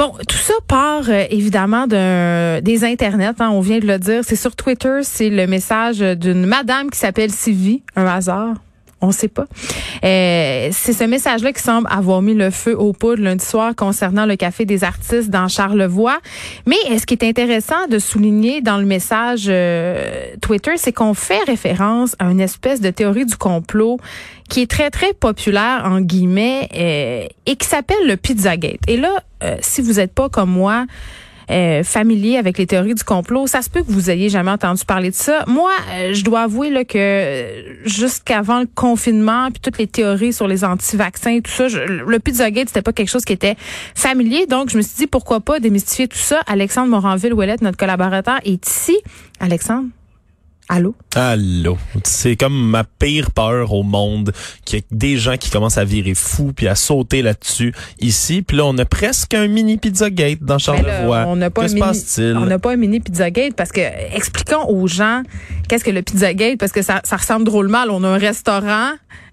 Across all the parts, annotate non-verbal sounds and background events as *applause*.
Bon, tout ça part euh, évidemment des internets. Hein, on vient de le dire. C'est sur Twitter. C'est le message d'une madame qui s'appelle Sylvie. Un hasard. On sait pas. Euh, c'est ce message-là qui semble avoir mis le feu aux poudres lundi soir concernant le café des artistes dans Charlevoix. Mais ce qui est intéressant de souligner dans le message euh, Twitter, c'est qu'on fait référence à une espèce de théorie du complot qui est très très populaire en guillemets euh, et qui s'appelle le Pizzagate. Et là, si vous n'êtes pas comme moi euh, familier avec les théories du complot, ça se peut que vous ayez jamais entendu parler de ça. Moi, euh, je dois avouer là, que euh, jusqu'avant le confinement, puis toutes les théories sur les anti-vaccins et tout ça, je, le Pizzagate, c'était pas quelque chose qui était familier. Donc, je me suis dit, pourquoi pas démystifier tout ça? Alexandre Moranville-Ouellette, notre collaborateur, est ici. Alexandre? Allô? Allô? C'est comme ma pire peur au monde, qu'il y ait des gens qui commencent à virer fou puis à sauter là-dessus ici. Puis là, on a presque un mini Pizzagate dans ben Charlevoix. on n'a pas, un mini, on n'a pas un mini Pizzagate parce que expliquons aux gens qu'est-ce que le Pizzagate parce que ça, ça ressemble drôlement. On a un restaurant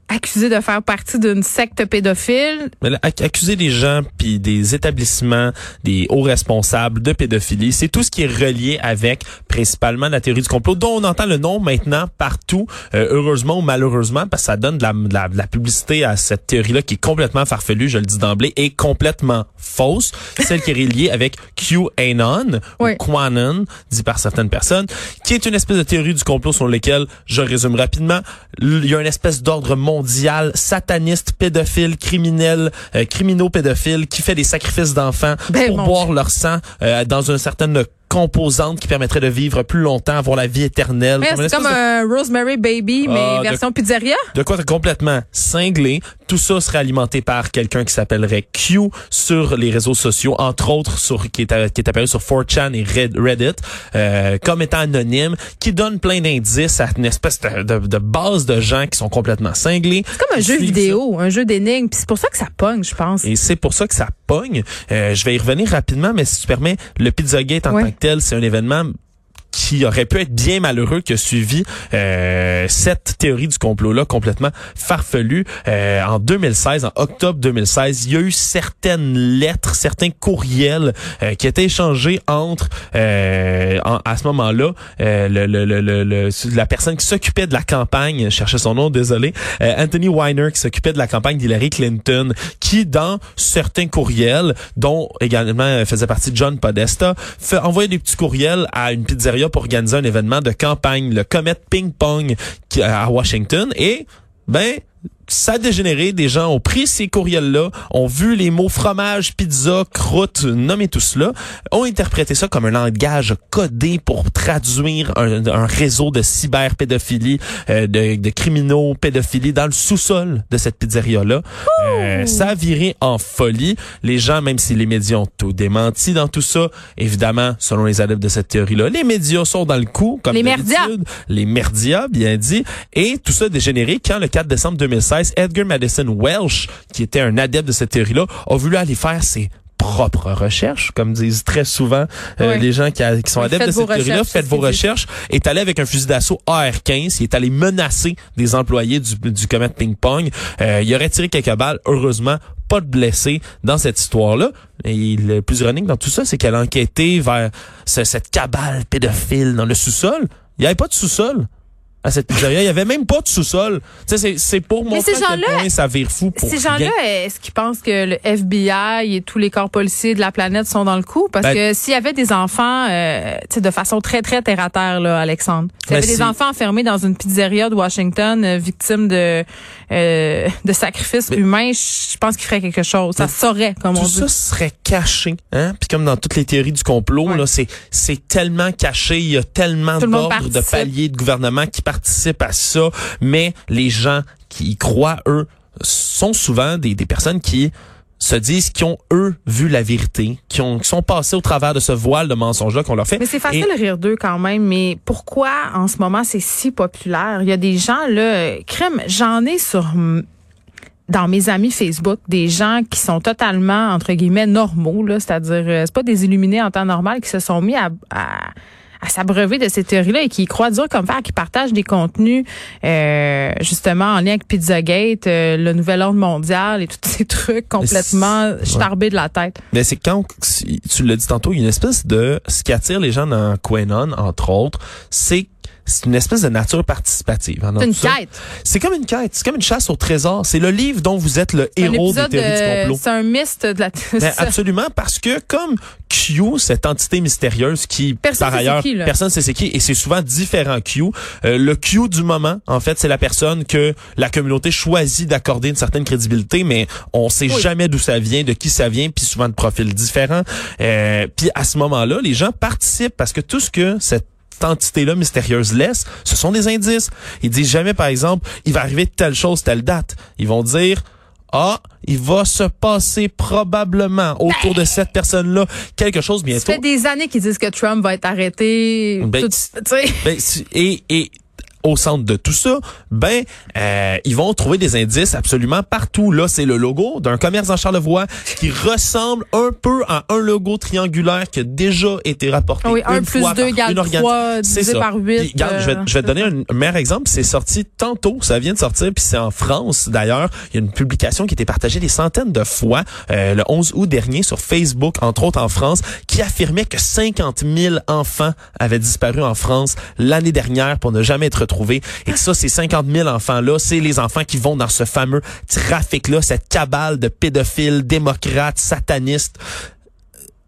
accusé de faire partie d'une secte pédophile. Mais accuser des gens puis des établissements, des hauts responsables de pédophilie, c'est tout ce qui est relié avec principalement la théorie du complot, dont on entend le nom maintenant partout, euh, heureusement ou malheureusement, parce que ça donne de la, de la, publicité à cette théorie-là qui est complètement farfelue, je le dis d'emblée, et complètement fausse, celle qui est reliée avec QAnon ou Quanon, dit par certaines personnes, qui est une espèce de théorie du complot sur lequel, je résume rapidement, il y a une espèce d'ordre mondial mondial, sataniste, pédophile, criminel, euh, criminaux pédophiles, qui fait des sacrifices d'enfants ben, pour boire leur sang euh, dans un certain composante qui permettrait de vivre plus longtemps, avoir la vie éternelle. c'est comme un Rosemary Baby, mais ah, version pizzeria. De quoi complètement cinglé. Tout ça serait alimenté par quelqu'un qui s'appellerait Q sur les réseaux sociaux, entre autres sur qui est, qui est apparu sur 4chan et Reddit, euh, comme étant anonyme, qui donne plein d'indices à une espèce de, de, base de gens qui sont complètement cinglés. C'est comme un jeu vidéo, un jeu d'énigmes, c'est pour ça que ça pogne, je pense. Et c'est pour ça que ça pogne. Euh, je vais y revenir rapidement, mais si tu permets, le Pizzagate en tant que tel, c'est un événement qui aurait pu être bien malheureux qui a suivi euh, cette théorie du complot-là complètement farfelue. Euh, en 2016, en octobre 2016, il y a eu certaines lettres, certains courriels euh, qui étaient échangés entre, euh, à ce moment-là, euh, le, le, le, la personne qui s'occupait de la campagne, je cherchais son nom, désolé, Anthony Weiner, qui s'occupait de la campagne d'Hillary Clinton, qui, dans certains courriels, dont également faisait partie John Podesta, envoyait des petits courriels à une pizzeria pour organiser un événement de campagne, le Comet Ping Pong à Washington. Et, ben, ça a dégénéré. Des gens ont pris ces courriels-là, ont vu les mots fromage, pizza, croûte, nommez tout cela, ont interprété ça comme un langage codé pour traduire un, réseau de cyberpédophilie, euh, de, de criminaux pédophilie dans le sous-sol de cette pizzeria-là. Euh, ça a viré en folie. Les gens, même si les médias ont tout démenti dans tout ça, évidemment, selon les adeptes de cette théorie-là, les médias sont dans le coup, comme les merdias. Les merdias, bien dit. Et tout ça a dégénéré quand, le 4 décembre 2016, Edgar Madison Welsh, qui était un adepte de cette théorie-là, a voulu aller faire ses propres recherches, comme disent très souvent euh, les gens qui, sont adeptes de cette théorie-là. Faites vos recherches. Est allé avec un fusil d'assaut AR-15. Il est allé menacer des employés du, du Comet Ping Pong. Euh, il aurait tiré quelques balles. Heureusement, pas de blessés dans cette histoire-là. Et le plus ironique dans tout ça, c'est qu'elle a enquêté vers cette cabale pédophile dans le sous-sol. Il n'y avait pas de sous-sol à cette pizzeria. Il y avait même pas de sous-sol. C'est pour montrer à quel point ça vire fou pour Ces gens-là, est-ce qu'ils pensent que le FBI et tous les corps policiers de la planète sont dans le coup? Parce ben, que s'il y avait des enfants, euh, de façon très, très terre-à-terre, là, Alexandre. S'il y avait ben, des enfants enfermés dans une pizzeria de Washington, euh, victimes de, euh, de sacrifices humains, je pense qu'ils feraient quelque chose. Ça saurait, comme on dit. Tout ça serait caché. Hein? Puis comme dans toutes les théories du complot, là, c'est tellement caché. Il y a tellement d'ordres de paliers de gouvernement qui participent à ça, mais les gens qui y croient, eux, sont souvent des, des personnes qui se disent qu'ils ont, eux, vu la vérité, qui ont, qui sont passés au travers de ce voile de mensonges-là qu'on leur fait. Mais c'est facile de rire d'eux quand même, mais pourquoi en ce moment c'est si populaire? Il y a des gens, là, crème, j'en ai sur dans mes amis Facebook des gens qui sont totalement entre guillemets normaux là, c'est-à-dire euh, c'est pas des illuminés en temps normal qui se sont mis à, à à s'abreuver de ces théories-là et qui croient dur comme fer, qui partagent des contenus euh, justement en lien avec Pizzagate, euh, le nouvel ordre mondial et tous ces trucs complètement starbés de la tête. Mais c'est quand tu l'as dit tantôt, il y a une espèce de ce qui attire les gens dans Quenon, entre autres, c'est c'est une espèce de nature participative. Hein, c'est une quête. C'est comme une quête. C'est comme une chasse au trésor. C'est le livre dont vous êtes le héros des théories du complot. C'est un mist de la. Ben, *laughs* absolument, parce que comme Q, cette entité mystérieuse qui, personne par ailleurs, qui, personne sait c'est qui, et c'est souvent différent Q. Euh, le Q du moment, en fait, c'est la personne que la communauté choisit d'accorder une certaine crédibilité, mais on sait jamais d'où ça vient, de qui ça vient, puis souvent de profils différents. Euh, puis à ce moment-là, les gens participent parce que tout ce que cette entité-là mystérieuse laisse, ce sont des indices. Ils disent jamais, par exemple, il va arriver telle chose, telle date. Ils vont dire, ah, il va se passer probablement autour de cette personne-là quelque chose bientôt. Ça fait des années qu'ils disent que Trump va être arrêté. Ben, tout, ben, et, et au centre de tout ça, ben euh, ils vont trouver des indices absolument partout. Là, c'est le logo d'un commerce en Charlevoix qui ressemble un peu à un logo triangulaire qui a déjà été rapporté oui, une un plus fois deux égale trois divisé par huit. regarde, je, vais, je vais te donner un, meilleur exemple. C'est sorti tantôt, ça vient de sortir, puis c'est en France d'ailleurs. Il y a une publication qui a été partagée des centaines de fois euh, le 11 août dernier sur Facebook, entre autres en France, qui affirmait que 50 000 enfants avaient disparu en France l'année dernière pour ne jamais être retrouvés. Et que ça, ces 50 000 enfants-là, c'est les enfants qui vont dans ce fameux trafic-là, cette cabale de pédophiles, démocrates, satanistes.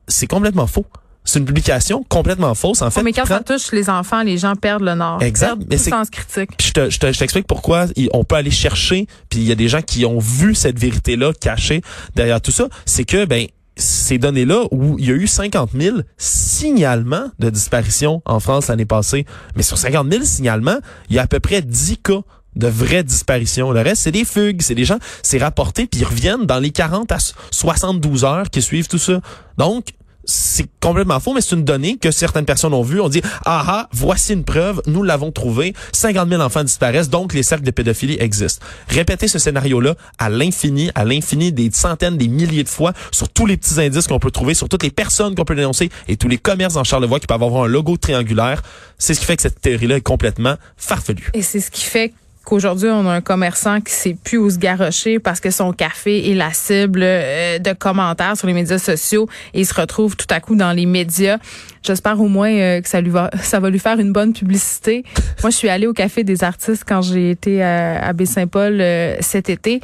C'est complètement faux. C'est une publication complètement fausse. En fait, mais quand ça touche les enfants, les gens perdent le nord. Exact. mais c'est sens critique. Je te, je t'explique pourquoi on peut aller chercher. Puis il y a des gens qui ont vu cette vérité-là cachée derrière tout ça. C'est que ben ces données-là où il y a eu 50 000 signalements de disparition en France l'année passée. Mais sur 50 000 signalements, il y a à peu près 10 cas de vraies disparitions. Le reste, c'est des fugues, c'est des gens, c'est rapporté, puis ils reviennent dans les 40 à 72 heures qui suivent tout ça. Donc, c'est complètement faux, mais c'est une donnée que certaines personnes ont vue. On dit, ah voici une preuve, nous l'avons trouvé. 50 000 enfants disparaissent, donc les cercles de pédophilie existent. Répétez ce scénario-là à l'infini, à l'infini, des centaines, des milliers de fois, sur tous les petits indices qu'on peut trouver, sur toutes les personnes qu'on peut dénoncer et tous les commerces en Charlevoix qui peuvent avoir un logo triangulaire. C'est ce qui fait que cette théorie-là est complètement farfelue. Et c'est ce qui fait qu'aujourd'hui, on a un commerçant qui sait plus où se garrocher parce que son café est la cible euh, de commentaires sur les médias sociaux et il se retrouve tout à coup dans les médias. J'espère au moins euh, que ça lui va, *laughs* ça va lui faire une bonne publicité. Moi, je suis allée au café des artistes quand j'ai été à, Baie-Saint-Paul euh, cet été.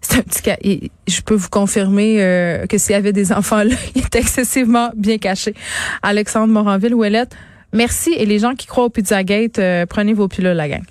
C'est un petit cas. Et je peux vous confirmer que s'il y avait des enfants là, *laughs* il était excessivement bien caché. Alexandre Moranville, Ouellette, merci. Et les gens qui croient au Pizzagate, prenez vos pilules, la gang.